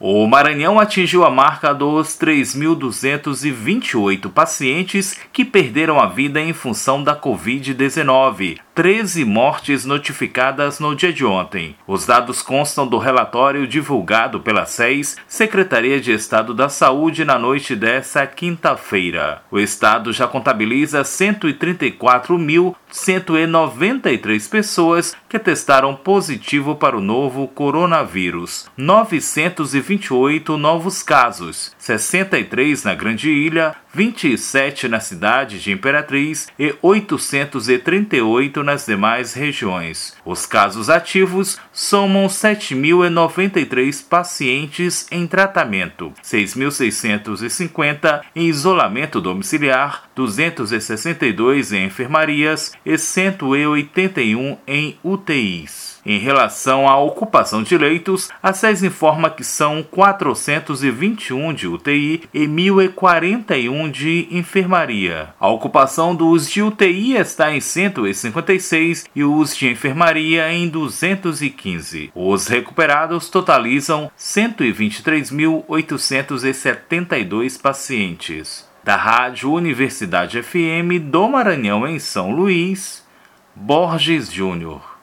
O Maranhão atingiu a marca dos 3.228 pacientes que perderam a vida em função da Covid-19, 13 mortes notificadas no dia de ontem. Os dados constam do relatório divulgado pela SES, Secretaria de Estado da Saúde, na noite dessa quinta-feira. O estado já contabiliza 134.193 pessoas que testaram positivo para o novo coronavírus. 928 novos casos, 63 na Grande Ilha, 27 na cidade de Imperatriz e 838 nas demais regiões. Os casos ativos somam 7.093 pacientes em tratamento, 6.650 em isolamento domiciliar, 262 em enfermarias e 181 em UTIs. Em relação à ocupação de leitos, a SES informa que são 421 de UTI e 1.041 de enfermaria. A ocupação dos de UTI está em 156 e os de enfermaria em 215. Os recuperados totalizam 123.872 pacientes. Da Rádio Universidade FM do Maranhão em São Luís, Borges Júnior.